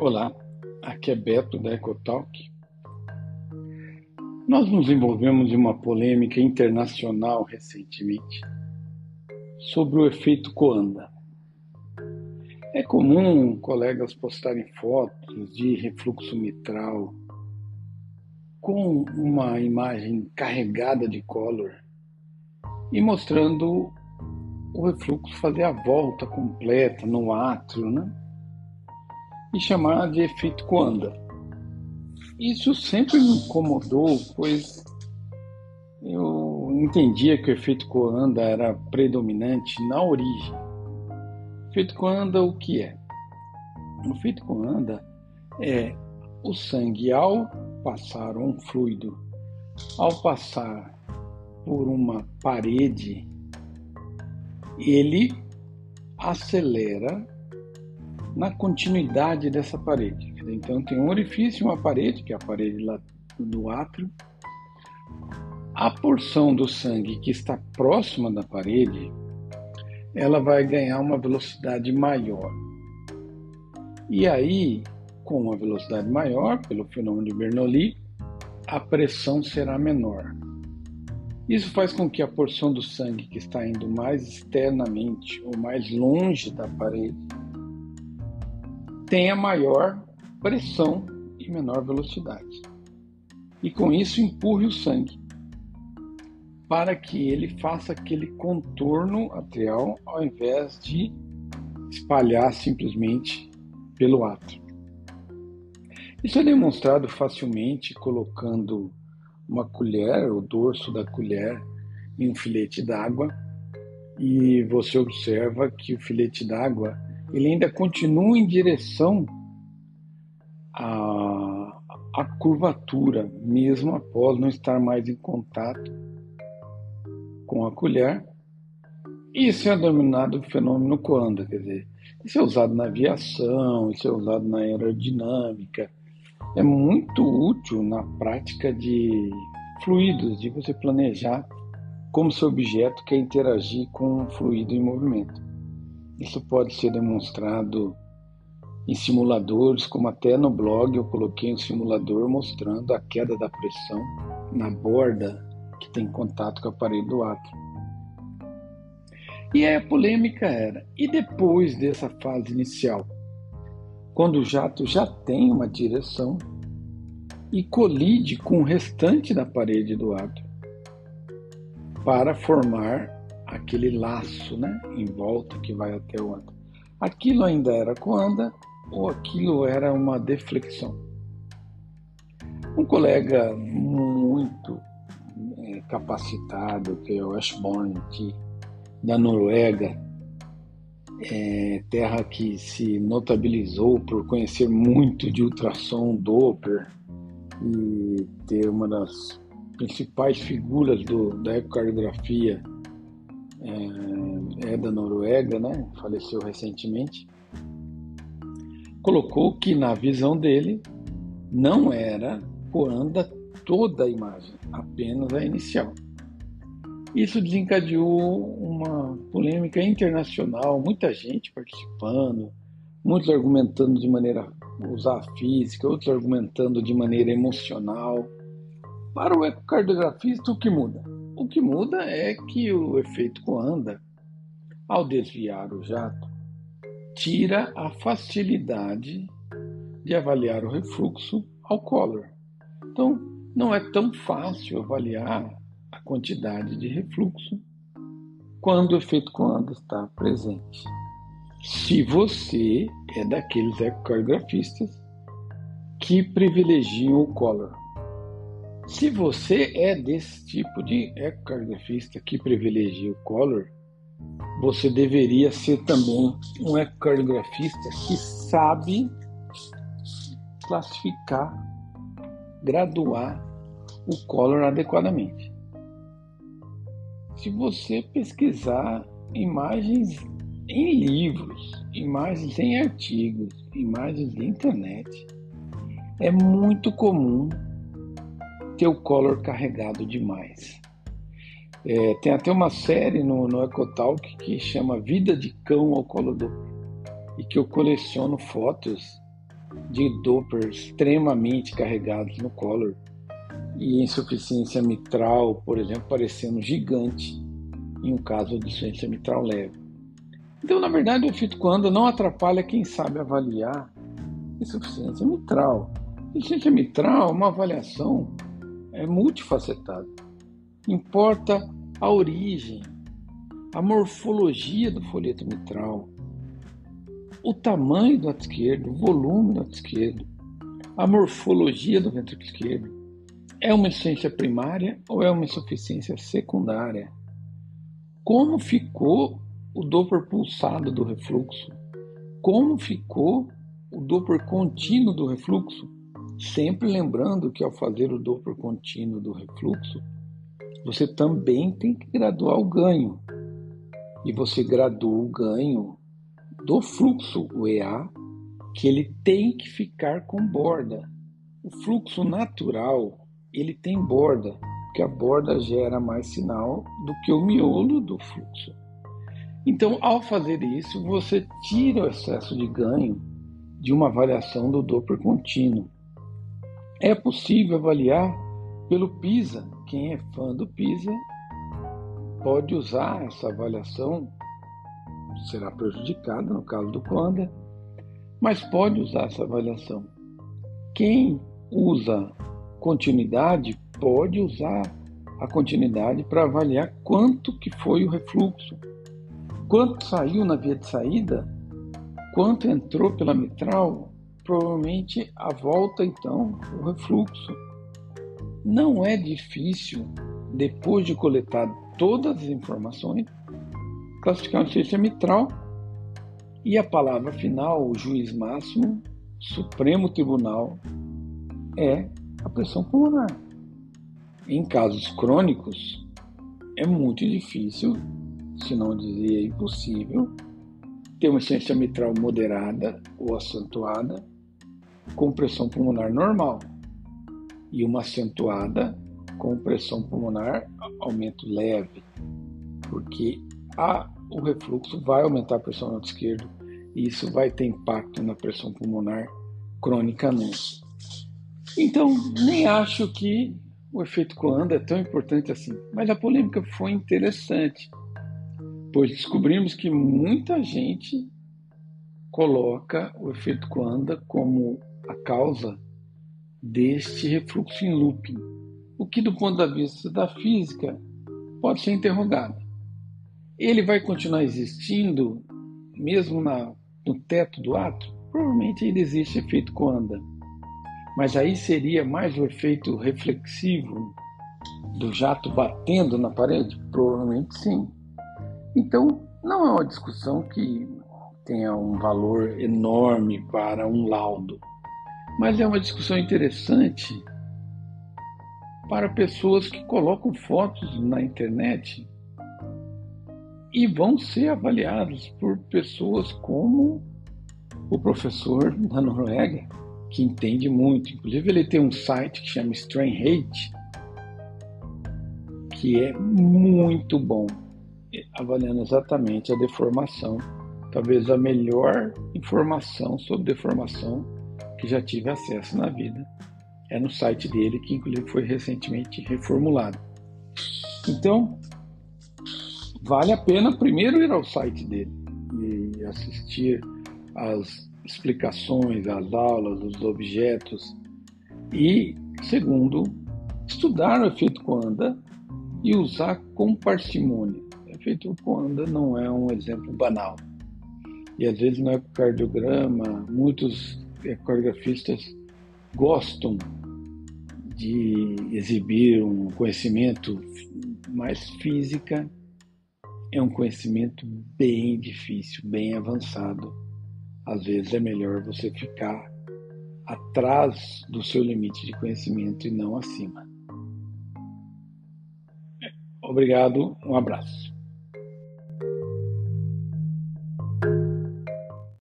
Olá, aqui é Beto da Ecotalk. Nós nos envolvemos em uma polêmica internacional recentemente sobre o efeito Coanda. É comum colegas postarem fotos de refluxo mitral com uma imagem carregada de color e mostrando o refluxo fazer a volta completa no átrio, né? E chamar de efeito Coanda. Isso sempre me incomodou, pois eu entendia que o efeito Coanda era predominante na origem. O efeito Coanda o que é? O efeito Coanda é o sangue ao passar um fluido, ao passar por uma parede, ele acelera na continuidade dessa parede. Então tem um orifício, uma parede, que é a parede lá do átrio. A porção do sangue que está próxima da parede, ela vai ganhar uma velocidade maior. E aí, com uma velocidade maior, pelo fenômeno de Bernoulli, a pressão será menor. Isso faz com que a porção do sangue que está indo mais externamente ou mais longe da parede tenha maior pressão e menor velocidade. E com isso empurre o sangue para que ele faça aquele contorno atrial ao invés de espalhar simplesmente pelo átrio. Isso é demonstrado facilmente colocando uma colher, o dorso da colher, em um filete d'água e você observa que o filete d'água ele ainda continua em direção à, à curvatura, mesmo após não estar mais em contato com a colher. Isso é denominado fenômeno Coanda, quer dizer, isso é usado na aviação, isso é usado na aerodinâmica, é muito útil na prática de fluidos, de você planejar como seu objeto quer interagir com um fluido em movimento. Isso pode ser demonstrado em simuladores, como até no blog eu coloquei um simulador mostrando a queda da pressão na borda que tem contato com a parede do átrio. E aí a polêmica era: e depois dessa fase inicial, quando o jato já tem uma direção e colide com o restante da parede do átrio para formar aquele laço né, em volta que vai até o anda. Aquilo ainda era coanda ou aquilo era uma deflexão. Um colega muito é, capacitado, que é o Ashbourne, aqui, da Noruega, é, terra que se notabilizou por conhecer muito de ultrassom Doppler e ter uma das principais figuras do, da ecocardiografia é, é da Noruega, né? faleceu recentemente, colocou que na visão dele não era Coanda toda a imagem, apenas a inicial. Isso desencadeou uma polêmica internacional, muita gente participando, muitos argumentando de maneira usar física, outros argumentando de maneira emocional. Para o ecocardiografista, o que muda? O que muda é que o efeito Coanda, ao desviar o jato, tira a facilidade de avaliar o refluxo ao color. Então, não é tão fácil avaliar a quantidade de refluxo quando o efeito Coanda está presente. Se você é daqueles ecocardiografistas que privilegiam o color. Se você é desse tipo de ecocardiografista que privilegia o color, você deveria ser também um ecocardiografista que sabe classificar, graduar o color adequadamente. Se você pesquisar imagens em livros, imagens em artigos, imagens de internet, é muito comum ter o color carregado demais. É, tem até uma série no, no Ecotalk que chama Vida de Cão ao Colo do e que eu coleciono fotos de Doppler extremamente carregados no Collor e insuficiência mitral, por exemplo, parecendo gigante em um caso de insuficiência mitral leve. Então, na verdade, o efeito quando não atrapalha quem sabe avaliar insuficiência mitral. Insuficiência mitral é uma avaliação é multifacetada. Importa a origem, a morfologia do folheto mitral, o tamanho do ato esquerdo, o volume do ato esquerdo, a morfologia do ventrículo esquerdo. É uma insuficiência primária ou é uma insuficiência secundária? Como ficou o Doppler pulsado do refluxo? Como ficou o Doppler contínuo do refluxo? Sempre lembrando que ao fazer o Doppler contínuo do refluxo, você também tem que graduar o ganho. E você gradua o ganho do fluxo, o EA, que ele tem que ficar com borda. O fluxo natural, ele tem borda, porque a borda gera mais sinal do que o miolo do fluxo. Então, ao fazer isso, você tira o excesso de ganho de uma avaliação do Doppler contínuo. É possível avaliar pelo PISA. Quem é fã do PISA pode usar essa avaliação será prejudicada no caso do Conda, mas pode usar essa avaliação. Quem usa continuidade pode usar a continuidade para avaliar quanto que foi o refluxo, quanto saiu na via de saída, quanto entrou pela mitral, provavelmente a volta então o refluxo. Não é difícil depois de coletar todas as informações classificar uma ciência mitral e a palavra final, o juiz máximo, Supremo Tribunal, é a pressão pulmonar. Em casos crônicos, é muito difícil, se não dizer impossível, ter uma ciência mitral moderada ou acentuada com pressão pulmonar normal e uma acentuada com pressão pulmonar aumento leve, porque a, o refluxo vai aumentar a pressão no lado esquerdo e isso vai ter impacto na pressão pulmonar cronicamente. Então, nem acho que o efeito Coanda é tão importante assim, mas a polêmica foi interessante, pois descobrimos que muita gente coloca o efeito Coanda como a causa deste refluxo em looping, o que do ponto de vista da física pode ser interrogado. Ele vai continuar existindo mesmo na, no teto do ato? Provavelmente ainda existe efeito Coanda. Mas aí seria mais o efeito reflexivo do jato batendo na parede? Provavelmente sim. Então, não é uma discussão que tenha um valor enorme para um laudo, mas é uma discussão interessante para pessoas que colocam fotos na internet e vão ser avaliados por pessoas como o professor da Noruega, que entende muito. Inclusive, ele tem um site que chama Strain Hate, que é muito bom, avaliando exatamente a deformação. Talvez a melhor informação sobre deformação que já tive acesso na vida. É no site dele, que inclusive foi recentemente reformulado. Então, vale a pena primeiro ir ao site dele e assistir às explicações, às aulas, os objetos e, segundo, estudar o efeito Coanda e usar com parcimônia. O efeito Coanda não é um exemplo banal. E às vezes no ecocardiograma, muitos ecocardiografistas gostam de exibir um conhecimento mais física é um conhecimento bem difícil, bem avançado. Às vezes é melhor você ficar atrás do seu limite de conhecimento e não acima. Obrigado, um abraço.